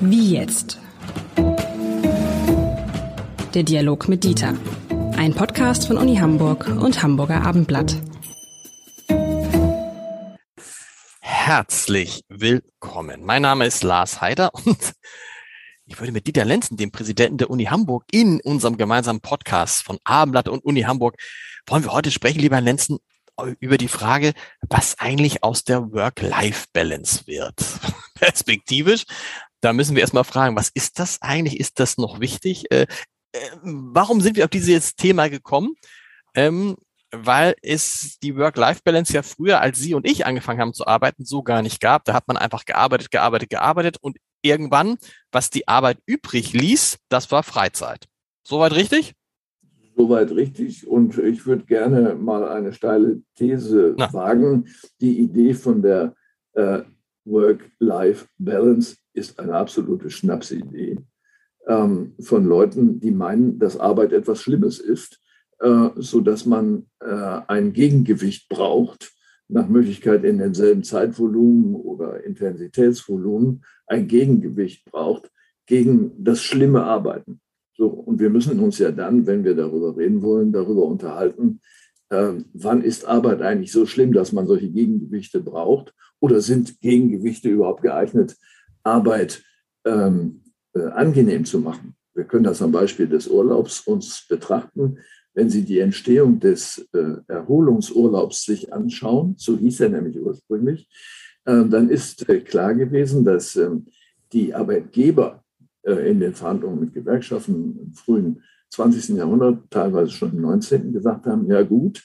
Wie jetzt? Der Dialog mit Dieter. Ein Podcast von Uni Hamburg und Hamburger Abendblatt. Herzlich willkommen. Mein Name ist Lars Heider und ich würde mit Dieter Lenzen, dem Präsidenten der Uni Hamburg, in unserem gemeinsamen Podcast von Abendblatt und Uni Hamburg, wollen wir heute sprechen, lieber Herr Lenzen, über die Frage, was eigentlich aus der Work-Life-Balance wird. Perspektivisch, da müssen wir erstmal fragen, was ist das eigentlich? Ist das noch wichtig? Äh, äh, warum sind wir auf dieses Thema gekommen? Ähm, weil es die Work-Life-Balance ja früher, als Sie und ich angefangen haben zu arbeiten, so gar nicht gab. Da hat man einfach gearbeitet, gearbeitet, gearbeitet und irgendwann, was die Arbeit übrig ließ, das war Freizeit. Soweit richtig? Soweit richtig. Und ich würde gerne mal eine steile These Na. wagen. Die Idee von der äh, Work-Life-Balance ist eine absolute Schnapsidee ähm, von Leuten, die meinen, dass Arbeit etwas Schlimmes ist, äh, sodass man äh, ein Gegengewicht braucht, nach Möglichkeit in demselben Zeitvolumen oder Intensitätsvolumen ein Gegengewicht braucht gegen das schlimme Arbeiten. So, und wir müssen uns ja dann, wenn wir darüber reden wollen, darüber unterhalten, äh, wann ist Arbeit eigentlich so schlimm, dass man solche Gegengewichte braucht? Oder sind Gegengewichte überhaupt geeignet, Arbeit ähm, äh, angenehm zu machen? Wir können das am Beispiel des Urlaubs uns betrachten. Wenn Sie die Entstehung des äh, Erholungsurlaubs sich anschauen, so hieß er nämlich ursprünglich, äh, dann ist äh, klar gewesen, dass ähm, die Arbeitgeber in den Verhandlungen mit Gewerkschaften im frühen 20. Jahrhundert, teilweise schon im 19. gesagt haben, ja gut,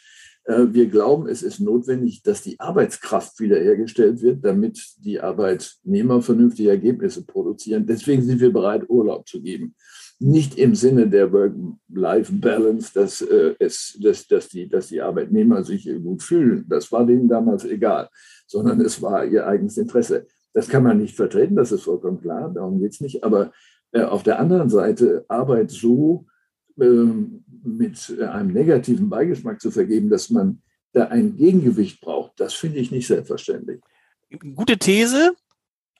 äh, wir glauben, es ist notwendig, dass die Arbeitskraft wiederhergestellt wird, damit die Arbeitnehmer vernünftige Ergebnisse produzieren. Deswegen sind wir bereit, Urlaub zu geben. Nicht im Sinne der Work-Life-Balance, dass, äh, es, dass, dass, die, dass die Arbeitnehmer sich gut fühlen. Das war denen damals egal, sondern es war ihr eigenes Interesse. Das kann man nicht vertreten, das ist vollkommen klar, darum geht es nicht. Aber äh, auf der anderen Seite Arbeit so ähm, mit einem negativen Beigeschmack zu vergeben, dass man da ein Gegengewicht braucht, das finde ich nicht selbstverständlich. Gute These.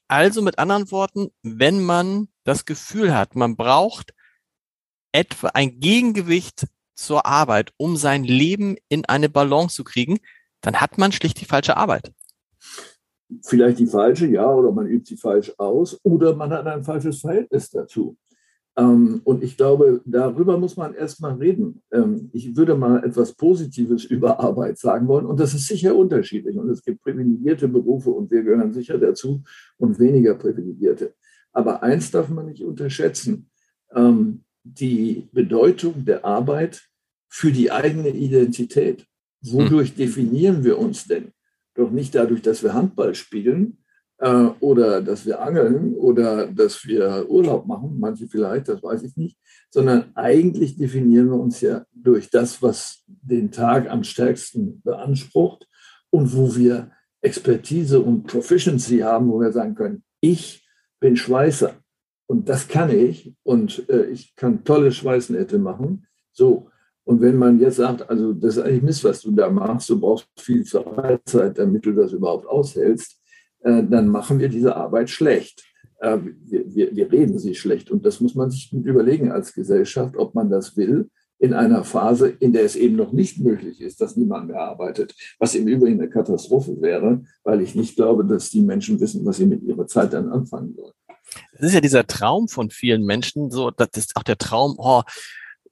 Also mit anderen Worten, wenn man das Gefühl hat, man braucht etwa ein Gegengewicht zur Arbeit, um sein Leben in eine Balance zu kriegen, dann hat man schlicht die falsche Arbeit vielleicht die falsche, ja, oder man übt sie falsch aus, oder man hat ein falsches Verhältnis dazu. Ähm, und ich glaube, darüber muss man erstmal reden. Ähm, ich würde mal etwas Positives über Arbeit sagen wollen, und das ist sicher unterschiedlich. Und es gibt privilegierte Berufe, und wir gehören sicher dazu, und weniger privilegierte. Aber eins darf man nicht unterschätzen. Ähm, die Bedeutung der Arbeit für die eigene Identität. Wodurch hm. definieren wir uns denn? Doch nicht dadurch, dass wir Handball spielen äh, oder dass wir angeln oder dass wir Urlaub machen, manche vielleicht, das weiß ich nicht, sondern eigentlich definieren wir uns ja durch das, was den Tag am stärksten beansprucht und wo wir Expertise und Proficiency haben, wo wir sagen können, ich bin Schweißer und das kann ich und äh, ich kann tolle Schweißnähte machen. So, und wenn man jetzt sagt, also das ist eigentlich Mist, was du da machst, du brauchst viel Freizeit, damit du das überhaupt aushältst, äh, dann machen wir diese Arbeit schlecht. Äh, wir, wir, wir reden sie schlecht. Und das muss man sich überlegen als Gesellschaft, ob man das will in einer Phase, in der es eben noch nicht möglich ist, dass niemand mehr arbeitet, was im Übrigen eine Katastrophe wäre, weil ich nicht glaube, dass die Menschen wissen, was sie mit ihrer Zeit dann anfangen sollen. Das ist ja dieser Traum von vielen Menschen, so, das ist auch der Traum, oh,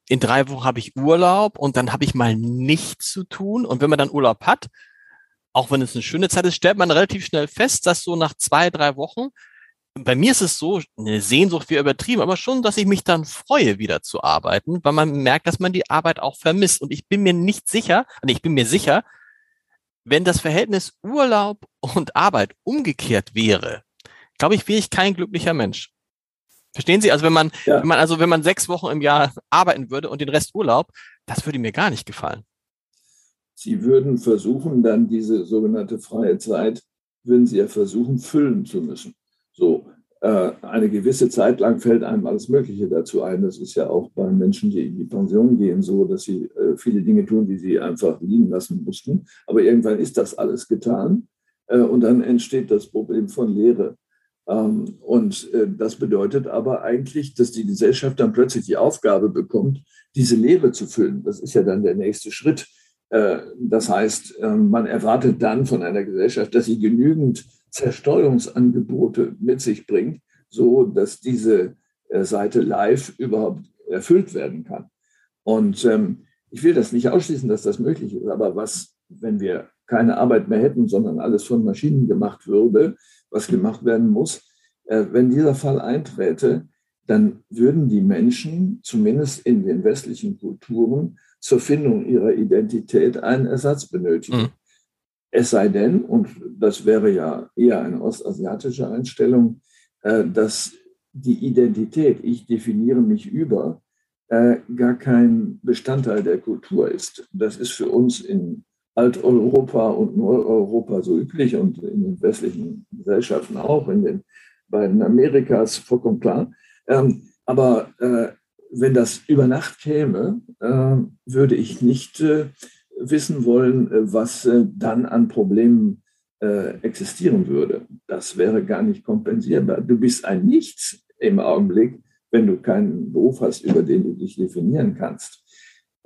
in drei Wochen habe ich Urlaub und dann habe ich mal nichts zu tun. Und wenn man dann Urlaub hat, auch wenn es eine schöne Zeit ist, stellt man relativ schnell fest, dass so nach zwei, drei Wochen, bei mir ist es so, eine Sehnsucht wie übertrieben, aber schon, dass ich mich dann freue, wieder zu arbeiten, weil man merkt, dass man die Arbeit auch vermisst. Und ich bin mir nicht sicher, und ich bin mir sicher, wenn das Verhältnis Urlaub und Arbeit umgekehrt wäre, glaube ich, wäre ich kein glücklicher Mensch. Verstehen Sie? Also wenn man, ja. wenn man, also wenn man sechs Wochen im Jahr arbeiten würde und den Rest Urlaub, das würde mir gar nicht gefallen. Sie würden versuchen, dann diese sogenannte freie Zeit, würden Sie ja versuchen, füllen zu müssen. So, äh, eine gewisse Zeit lang fällt einem alles Mögliche dazu ein. Das ist ja auch bei Menschen, die in die Pension gehen, so, dass sie äh, viele Dinge tun, die sie einfach liegen lassen mussten. Aber irgendwann ist das alles getan. Äh, und dann entsteht das Problem von Lehre. Ähm, und äh, das bedeutet aber eigentlich, dass die Gesellschaft dann plötzlich die Aufgabe bekommt, diese Lehre zu füllen. Das ist ja dann der nächste Schritt. Äh, das heißt, ähm, man erwartet dann von einer Gesellschaft, dass sie genügend Zersteuerungsangebote mit sich bringt, so dass diese Seite live überhaupt erfüllt werden kann. Und ähm, ich will das nicht ausschließen, dass das möglich ist, aber was, wenn wir keine Arbeit mehr hätten, sondern alles von Maschinen gemacht würde, was gemacht werden muss, äh, wenn dieser Fall einträte, dann würden die Menschen, zumindest in den westlichen Kulturen, zur Findung ihrer Identität einen Ersatz benötigen. Mhm. Es sei denn, und das wäre ja eher eine ostasiatische Einstellung, äh, dass die Identität, ich definiere mich über, äh, gar kein Bestandteil der Kultur ist. Das ist für uns in Alteuropa und Nordeuropa so üblich und in den westlichen Gesellschaften auch, in den beiden Amerikas vollkommen klar. Ähm, aber äh, wenn das über Nacht käme, äh, würde ich nicht äh, wissen wollen, äh, was äh, dann an Problemen äh, existieren würde. Das wäre gar nicht kompensierbar. Du bist ein Nichts im Augenblick wenn du keinen Beruf hast, über den du dich definieren kannst.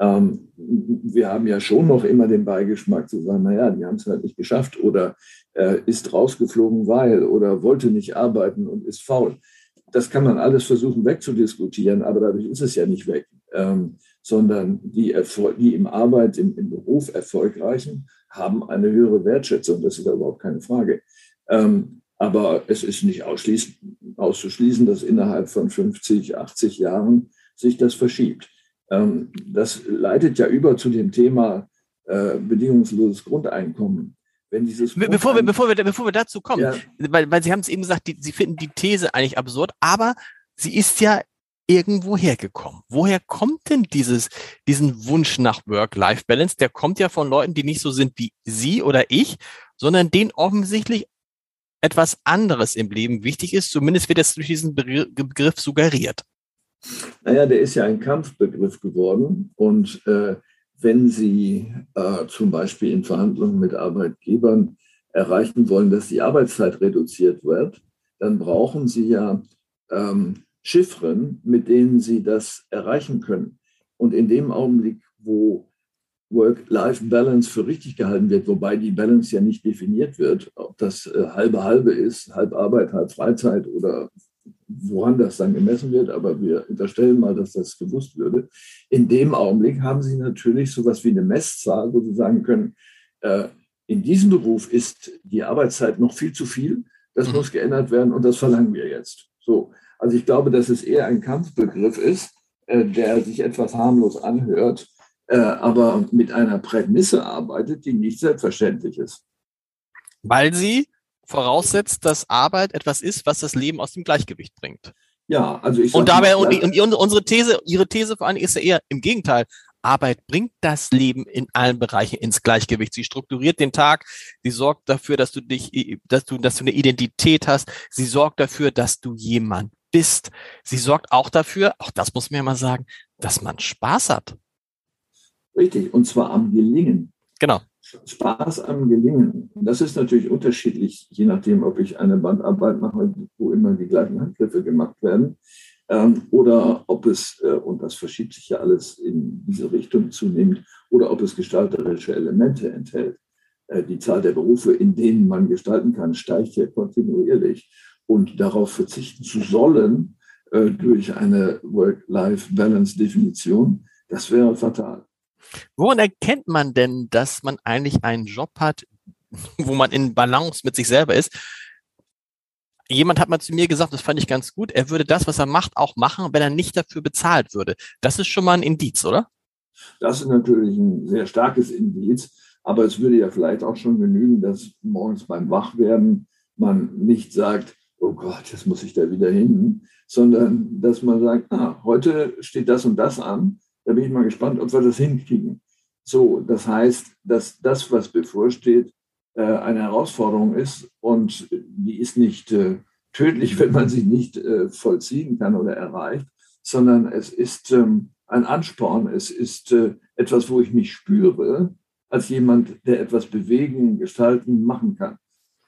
Ähm, wir haben ja schon noch immer den Beigeschmack zu sagen, naja, die haben es halt nicht geschafft oder äh, ist rausgeflogen, weil oder wollte nicht arbeiten und ist faul. Das kann man alles versuchen wegzudiskutieren, aber dadurch ist es ja nicht weg, ähm, sondern die, die im Arbeit, im, im, Beruf Erfolgreichen haben eine höhere Wertschätzung, das ist ja überhaupt keine Frage. Ähm, aber es ist nicht auszuschließen, dass innerhalb von 50, 80 Jahren sich das verschiebt. Ähm, das leitet ja über zu dem Thema äh, bedingungsloses Grundeinkommen. Wenn dieses Grundeinkommen, bevor, wir, bevor, wir, bevor wir dazu kommen, ja. weil, weil Sie haben es eben gesagt, die, Sie finden die These eigentlich absurd, aber sie ist ja irgendwo hergekommen. Woher kommt denn dieses, diesen Wunsch nach Work-Life-Balance? Der kommt ja von Leuten, die nicht so sind wie Sie oder ich, sondern denen offensichtlich etwas anderes im Leben wichtig ist. Zumindest wird es durch diesen Begriff suggeriert. Naja, der ist ja ein Kampfbegriff geworden. Und äh, wenn Sie äh, zum Beispiel in Verhandlungen mit Arbeitgebern erreichen wollen, dass die Arbeitszeit reduziert wird, dann brauchen Sie ja ähm, Chiffren, mit denen Sie das erreichen können. Und in dem Augenblick, wo Work-Life-Balance für richtig gehalten wird, wobei die Balance ja nicht definiert wird, ob das äh, halbe halbe ist, halb Arbeit, halb Freizeit oder woran das dann gemessen wird, aber wir unterstellen mal, dass das gewusst würde. In dem Augenblick haben Sie natürlich so etwas wie eine Messzahl, wo Sie sagen können, äh, in diesem Beruf ist die Arbeitszeit noch viel zu viel, das mhm. muss geändert werden und das verlangen wir jetzt. So, also ich glaube, dass es eher ein Kampfbegriff ist, äh, der sich etwas harmlos anhört, äh, aber mit einer Prämisse arbeitet, die nicht selbstverständlich ist. Weil sie voraussetzt, dass Arbeit etwas ist, was das Leben aus dem Gleichgewicht bringt. Ja, also ich. Und dabei, und, und unsere These, Ihre These vor allem ist ja eher im Gegenteil. Arbeit bringt das Leben in allen Bereichen ins Gleichgewicht. Sie strukturiert den Tag. Sie sorgt dafür, dass du dich, dass du, dass du eine Identität hast. Sie sorgt dafür, dass du jemand bist. Sie sorgt auch dafür, auch das muss man ja mal sagen, dass man Spaß hat. Richtig, und zwar am Gelingen. Genau. Spaß am Gelingen. Das ist natürlich unterschiedlich, je nachdem, ob ich eine Bandarbeit mache, wo immer die gleichen Handgriffe gemacht werden, ähm, oder ob es, äh, und das verschiebt sich ja alles in diese Richtung zunehmend, oder ob es gestalterische Elemente enthält. Äh, die Zahl der Berufe, in denen man gestalten kann, steigt ja kontinuierlich. Und darauf verzichten zu sollen äh, durch eine Work-Life-Balance-Definition, das wäre fatal. Woran erkennt man denn, dass man eigentlich einen Job hat, wo man in Balance mit sich selber ist? Jemand hat mal zu mir gesagt, das fand ich ganz gut, er würde das, was er macht, auch machen, wenn er nicht dafür bezahlt würde. Das ist schon mal ein Indiz, oder? Das ist natürlich ein sehr starkes Indiz, aber es würde ja vielleicht auch schon genügen, dass morgens beim Wachwerden man nicht sagt, oh Gott, jetzt muss ich da wieder hin, sondern dass man sagt, ah, heute steht das und das an da bin ich mal gespannt, ob wir das hinkriegen. So, das heißt, dass das, was bevorsteht, äh, eine Herausforderung ist und die ist nicht äh, tödlich, wenn man sie nicht äh, vollziehen kann oder erreicht, sondern es ist ähm, ein Ansporn, es ist etwas, wo ich mich spüre als jemand, der etwas bewegen, gestalten, machen kann.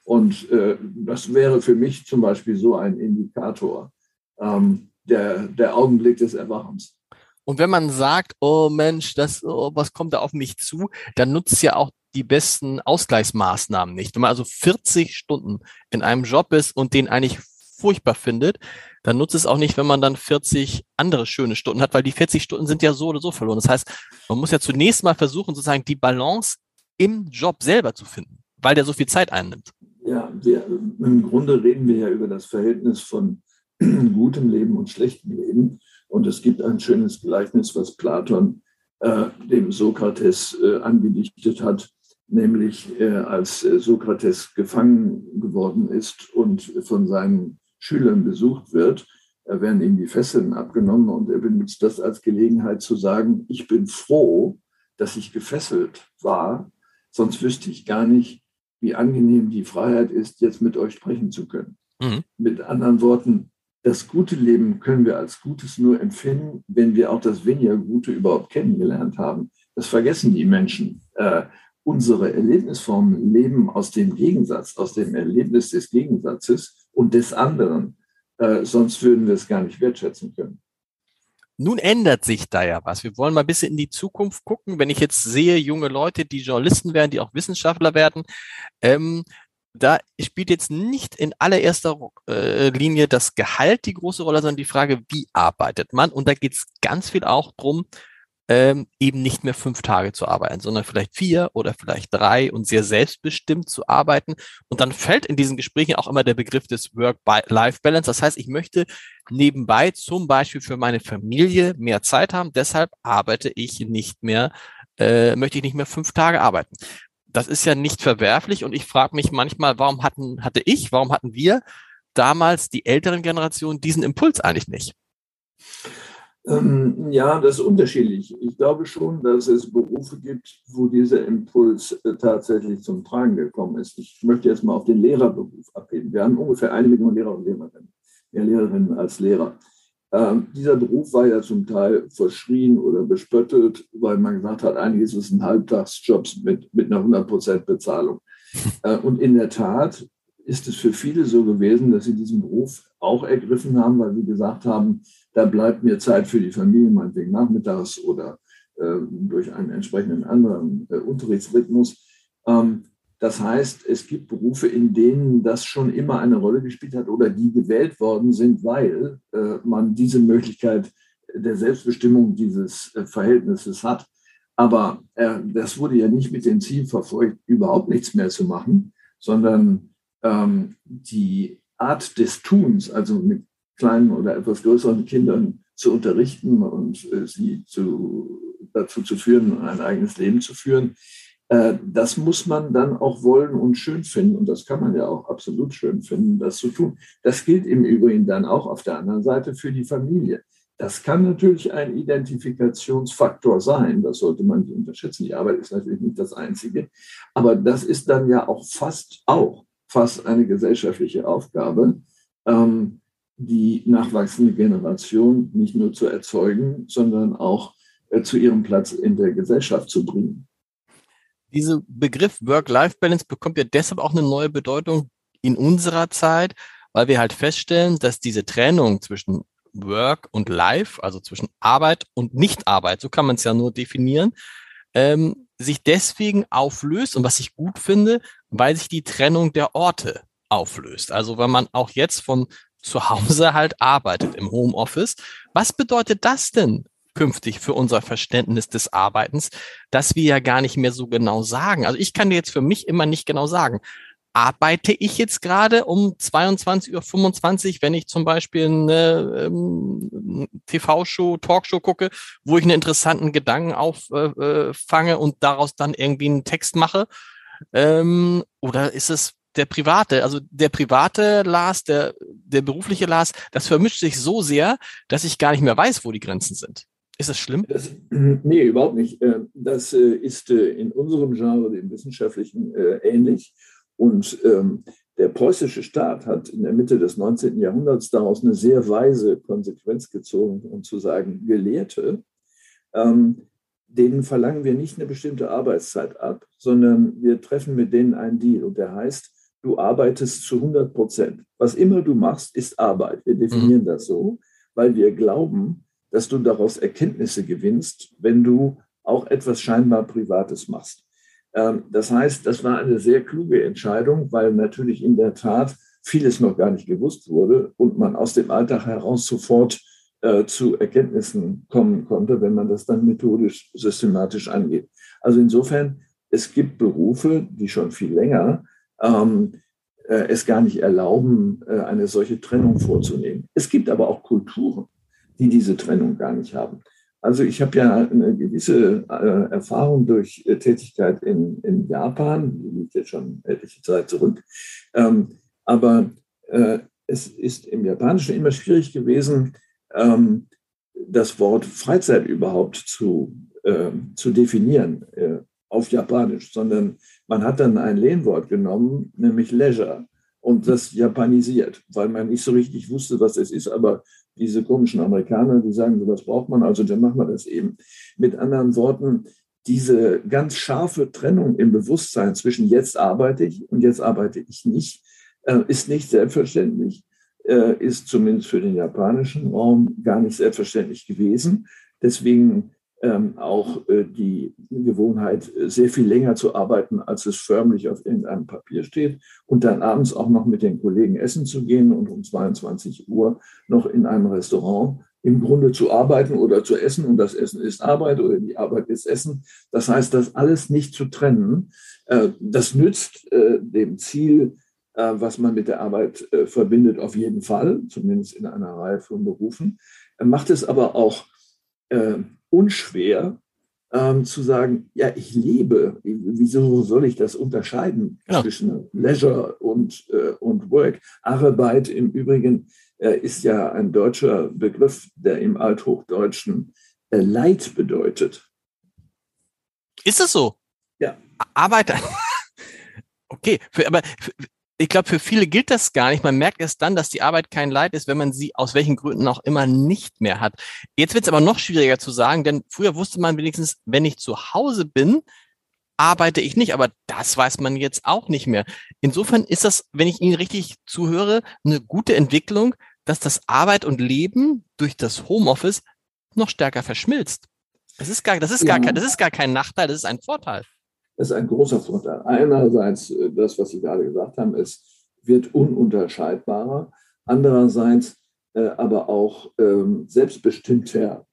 Und das wäre für mich zum Beispiel so ein Indikator, ähm, der, der Augenblick des Erwachens. Und wenn man sagt, oh Mensch, das, oh, was kommt da auf mich zu, dann nutzt ja auch die besten Ausgleichsmaßnahmen nicht. Wenn man also 40 Stunden in einem Job ist und den eigentlich furchtbar findet, dann nutzt es auch nicht, wenn man dann 40 andere schöne Stunden hat, weil die 40 Stunden sind ja so oder so verloren. Das heißt, man muss ja zunächst mal versuchen, sozusagen die Balance im Job selber zu finden, weil der so viel Zeit einnimmt. Ja, wir, im Grunde reden wir ja über das Verhältnis von gutem Leben und schlechtem Leben. Und es gibt ein schönes Gleichnis, was Platon äh, dem Sokrates äh, angedichtet hat, nämlich äh, als äh, Sokrates gefangen geworden ist und von seinen Schülern besucht wird, werden ihm die Fesseln abgenommen und er benutzt das als Gelegenheit zu sagen, ich bin froh, dass ich gefesselt war, sonst wüsste ich gar nicht, wie angenehm die Freiheit ist, jetzt mit euch sprechen zu können. Mhm. Mit anderen Worten, das gute Leben können wir als Gutes nur empfinden, wenn wir auch das weniger Gute überhaupt kennengelernt haben. Das vergessen die Menschen. Äh, unsere Erlebnisformen leben aus dem Gegensatz, aus dem Erlebnis des Gegensatzes und des anderen. Äh, sonst würden wir es gar nicht wertschätzen können. Nun ändert sich da ja was. Wir wollen mal ein bisschen in die Zukunft gucken. Wenn ich jetzt sehe, junge Leute, die Journalisten werden, die auch Wissenschaftler werden, ähm, da spielt jetzt nicht in allererster äh, Linie das Gehalt die große Rolle, sondern die Frage, wie arbeitet man? Und da geht es ganz viel auch drum, ähm, eben nicht mehr fünf Tage zu arbeiten, sondern vielleicht vier oder vielleicht drei und sehr selbstbestimmt zu arbeiten. Und dann fällt in diesen Gesprächen auch immer der Begriff des Work-Life-Balance. Das heißt, ich möchte nebenbei zum Beispiel für meine Familie mehr Zeit haben. Deshalb arbeite ich nicht mehr, äh, möchte ich nicht mehr fünf Tage arbeiten das ist ja nicht verwerflich und ich frage mich manchmal, warum hatten, hatte ich, warum hatten wir damals die älteren Generationen diesen Impuls eigentlich nicht? Ähm, ja, das ist unterschiedlich. Ich glaube schon, dass es Berufe gibt, wo dieser Impuls äh, tatsächlich zum Tragen gekommen ist. Ich möchte jetzt mal auf den Lehrerberuf abheben. Wir haben ungefähr eine Million Lehrer und Lehrerinnen, mehr Lehrerinnen als Lehrer. Ähm, dieser Beruf war ja zum Teil verschrien oder bespöttelt, weil man gesagt hat, eigentlich ist es ein Halbtagsjob mit, mit einer 100% Bezahlung. Äh, und in der Tat ist es für viele so gewesen, dass sie diesen Beruf auch ergriffen haben, weil sie gesagt haben, da bleibt mir Zeit für die Familie, meinetwegen nachmittags oder äh, durch einen entsprechenden anderen äh, Unterrichtsrhythmus. Ähm, das heißt, es gibt Berufe, in denen das schon immer eine Rolle gespielt hat oder die gewählt worden sind, weil äh, man diese Möglichkeit der Selbstbestimmung dieses äh, Verhältnisses hat. Aber äh, das wurde ja nicht mit dem Ziel verfolgt, überhaupt nichts mehr zu machen, sondern ähm, die Art des Tuns, also mit kleinen oder etwas größeren Kindern zu unterrichten und äh, sie zu, dazu zu führen, ein eigenes Leben zu führen, das muss man dann auch wollen und schön finden. Und das kann man ja auch absolut schön finden, das zu tun. Das gilt im Übrigen dann auch auf der anderen Seite für die Familie. Das kann natürlich ein Identifikationsfaktor sein. Das sollte man nicht unterschätzen. Die Arbeit ist natürlich nicht das Einzige. Aber das ist dann ja auch fast auch fast eine gesellschaftliche Aufgabe, ähm, die nachwachsende Generation nicht nur zu erzeugen, sondern auch äh, zu ihrem Platz in der Gesellschaft zu bringen. Dieser Begriff Work-Life-Balance bekommt ja deshalb auch eine neue Bedeutung in unserer Zeit, weil wir halt feststellen, dass diese Trennung zwischen Work und Life, also zwischen Arbeit und Nichtarbeit, so kann man es ja nur definieren, ähm, sich deswegen auflöst und was ich gut finde, weil sich die Trennung der Orte auflöst. Also wenn man auch jetzt von zu Hause halt arbeitet im Homeoffice. Was bedeutet das denn künftig für unser Verständnis des Arbeitens, dass wir ja gar nicht mehr so genau sagen. Also ich kann dir jetzt für mich immer nicht genau sagen, arbeite ich jetzt gerade um 22.25 Uhr, wenn ich zum Beispiel eine ähm, TV-Show, Talkshow gucke, wo ich einen interessanten Gedanken auffange äh, und daraus dann irgendwie einen Text mache? Ähm, oder ist es der private, also der private Lars, der, der berufliche Lars, das vermischt sich so sehr, dass ich gar nicht mehr weiß, wo die Grenzen sind. Ist das schlimm? Das, nee, überhaupt nicht. Äh, das äh, ist äh, in unserem Genre, dem wissenschaftlichen, ähnlich. Und ähm, der preußische Staat hat in der Mitte des 19. Jahrhunderts daraus eine sehr weise Konsequenz gezogen, um zu sagen, Gelehrte, ähm, denen verlangen wir nicht eine bestimmte Arbeitszeit ab, sondern wir treffen mit denen einen Deal. Und der heißt, du arbeitest zu 100 Prozent. Was immer du machst, ist Arbeit. Wir definieren mhm. das so, weil wir glauben, dass du daraus Erkenntnisse gewinnst, wenn du auch etwas scheinbar Privates machst. Ähm, das heißt, das war eine sehr kluge Entscheidung, weil natürlich in der Tat vieles noch gar nicht gewusst wurde und man aus dem Alltag heraus sofort äh, zu Erkenntnissen kommen konnte, wenn man das dann methodisch, systematisch angeht. Also insofern, es gibt Berufe, die schon viel länger ähm, äh, es gar nicht erlauben, äh, eine solche Trennung vorzunehmen. Es gibt aber auch Kulturen, die diese Trennung gar nicht haben. Also ich habe ja eine gewisse äh, Erfahrung durch äh, Tätigkeit in, in Japan, die liegt jetzt schon etliche Zeit zurück. Ähm, aber äh, es ist im Japanischen immer schwierig gewesen, ähm, das Wort Freizeit überhaupt zu, äh, zu definieren äh, auf Japanisch, sondern man hat dann ein Lehnwort genommen, nämlich Leisure, und das japanisiert, weil man nicht so richtig wusste, was es ist. Aber diese komischen Amerikaner, die sagen, so was braucht man, also dann machen wir das eben. Mit anderen Worten, diese ganz scharfe Trennung im Bewusstsein zwischen jetzt arbeite ich und jetzt arbeite ich nicht, äh, ist nicht selbstverständlich, äh, ist zumindest für den japanischen Raum gar nicht selbstverständlich gewesen. Deswegen ähm, auch äh, die Gewohnheit, sehr viel länger zu arbeiten, als es förmlich auf irgendeinem Papier steht und dann abends auch noch mit den Kollegen essen zu gehen und um 22 Uhr noch in einem Restaurant im Grunde zu arbeiten oder zu essen und das Essen ist Arbeit oder die Arbeit ist Essen. Das heißt, das alles nicht zu trennen, äh, das nützt äh, dem Ziel, äh, was man mit der Arbeit äh, verbindet, auf jeden Fall, zumindest in einer Reihe von Berufen, macht es aber auch äh, unschwer ähm, zu sagen, ja, ich lebe. Wieso soll ich das unterscheiden ja. zwischen Leisure und, äh, und Work? Arbeit im Übrigen äh, ist ja ein deutscher Begriff, der im Althochdeutschen äh, Leid bedeutet. Ist das so? Ja. Arbeiter. Okay, aber ich glaube, für viele gilt das gar nicht. Man merkt erst dann, dass die Arbeit kein Leid ist, wenn man sie aus welchen Gründen auch immer nicht mehr hat. Jetzt wird es aber noch schwieriger zu sagen, denn früher wusste man wenigstens, wenn ich zu Hause bin, arbeite ich nicht, aber das weiß man jetzt auch nicht mehr. Insofern ist das, wenn ich Ihnen richtig zuhöre, eine gute Entwicklung, dass das Arbeit und Leben durch das Homeoffice noch stärker verschmilzt. Das ist gar, das ist gar, kein, das ist gar kein Nachteil, das ist ein Vorteil. Ist ein großer Vorteil. Einerseits, äh, das, was Sie gerade gesagt haben, es wird ununterscheidbarer. Andererseits äh, aber auch ähm, selbstbestimmter.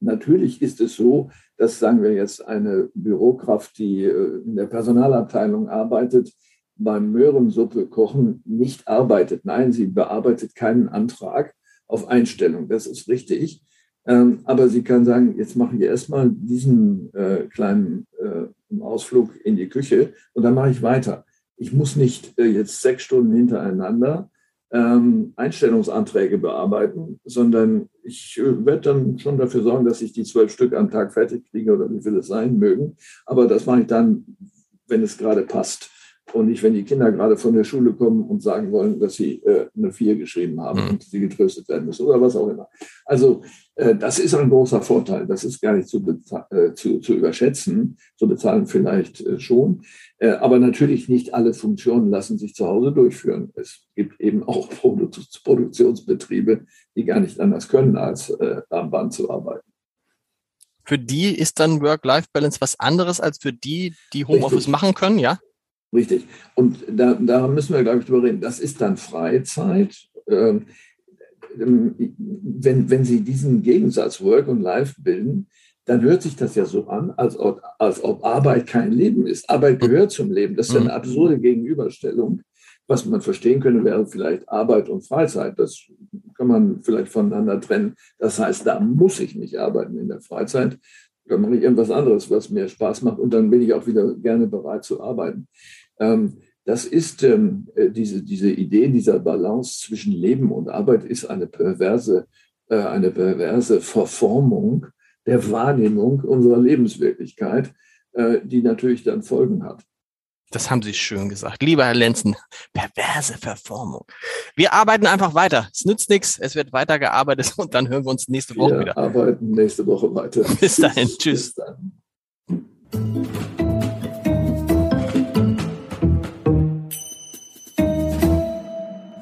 Natürlich ist es so, dass, sagen wir jetzt, eine Bürokraft, die äh, in der Personalabteilung arbeitet, beim Möhrensuppe kochen nicht arbeitet. Nein, sie bearbeitet keinen Antrag auf Einstellung. Das ist richtig. Ähm, aber sie kann sagen, jetzt mache ich erstmal diesen äh, kleinen äh, Ausflug in die Küche und dann mache ich weiter. Ich muss nicht äh, jetzt sechs Stunden hintereinander ähm, Einstellungsanträge bearbeiten, sondern ich äh, werde dann schon dafür sorgen, dass ich die zwölf Stück am Tag fertig kriege oder wie viel es sein mögen. Aber das mache ich dann, wenn es gerade passt und nicht, wenn die Kinder gerade von der Schule kommen und sagen wollen, dass sie äh, eine Vier geschrieben haben mhm. und sie getröstet werden müssen oder was auch immer. Also äh, das ist ein großer Vorteil. Das ist gar nicht zu, äh, zu, zu überschätzen. Zu bezahlen vielleicht äh, schon. Äh, aber natürlich nicht alle Funktionen lassen sich zu Hause durchführen. Es gibt eben auch Produ Produktionsbetriebe, die gar nicht anders können, als äh, am Band zu arbeiten. Für die ist dann Work-Life-Balance was anderes als für die, die Homeoffice Richtig. machen können, ja? Richtig. Und da, da müssen wir, glaube ich, drüber reden. Das ist dann Freizeit. Ähm, wenn, wenn Sie diesen Gegensatz Work und Life bilden, dann hört sich das ja so an, als ob, als ob Arbeit kein Leben ist. Arbeit gehört zum Leben. Das ist eine mhm. absurde Gegenüberstellung. Was man verstehen könnte, wäre vielleicht Arbeit und Freizeit. Das kann man vielleicht voneinander trennen. Das heißt, da muss ich nicht arbeiten in der Freizeit. Da mache ich irgendwas anderes, was mir Spaß macht. Und dann bin ich auch wieder gerne bereit zu arbeiten. Ähm, das ist ähm, äh, diese, diese Idee dieser Balance zwischen Leben und Arbeit ist eine perverse, äh, eine perverse Verformung der Wahrnehmung unserer Lebenswirklichkeit, äh, die natürlich dann Folgen hat. Das haben Sie schön gesagt. Lieber Herr Lenzen, perverse Verformung. Wir arbeiten einfach weiter. Es nützt nichts. Es wird weiter gearbeitet und dann hören wir uns nächste Woche wir wieder. Wir arbeiten nächste Woche weiter. Bis dahin. Tschüss. Bis dann.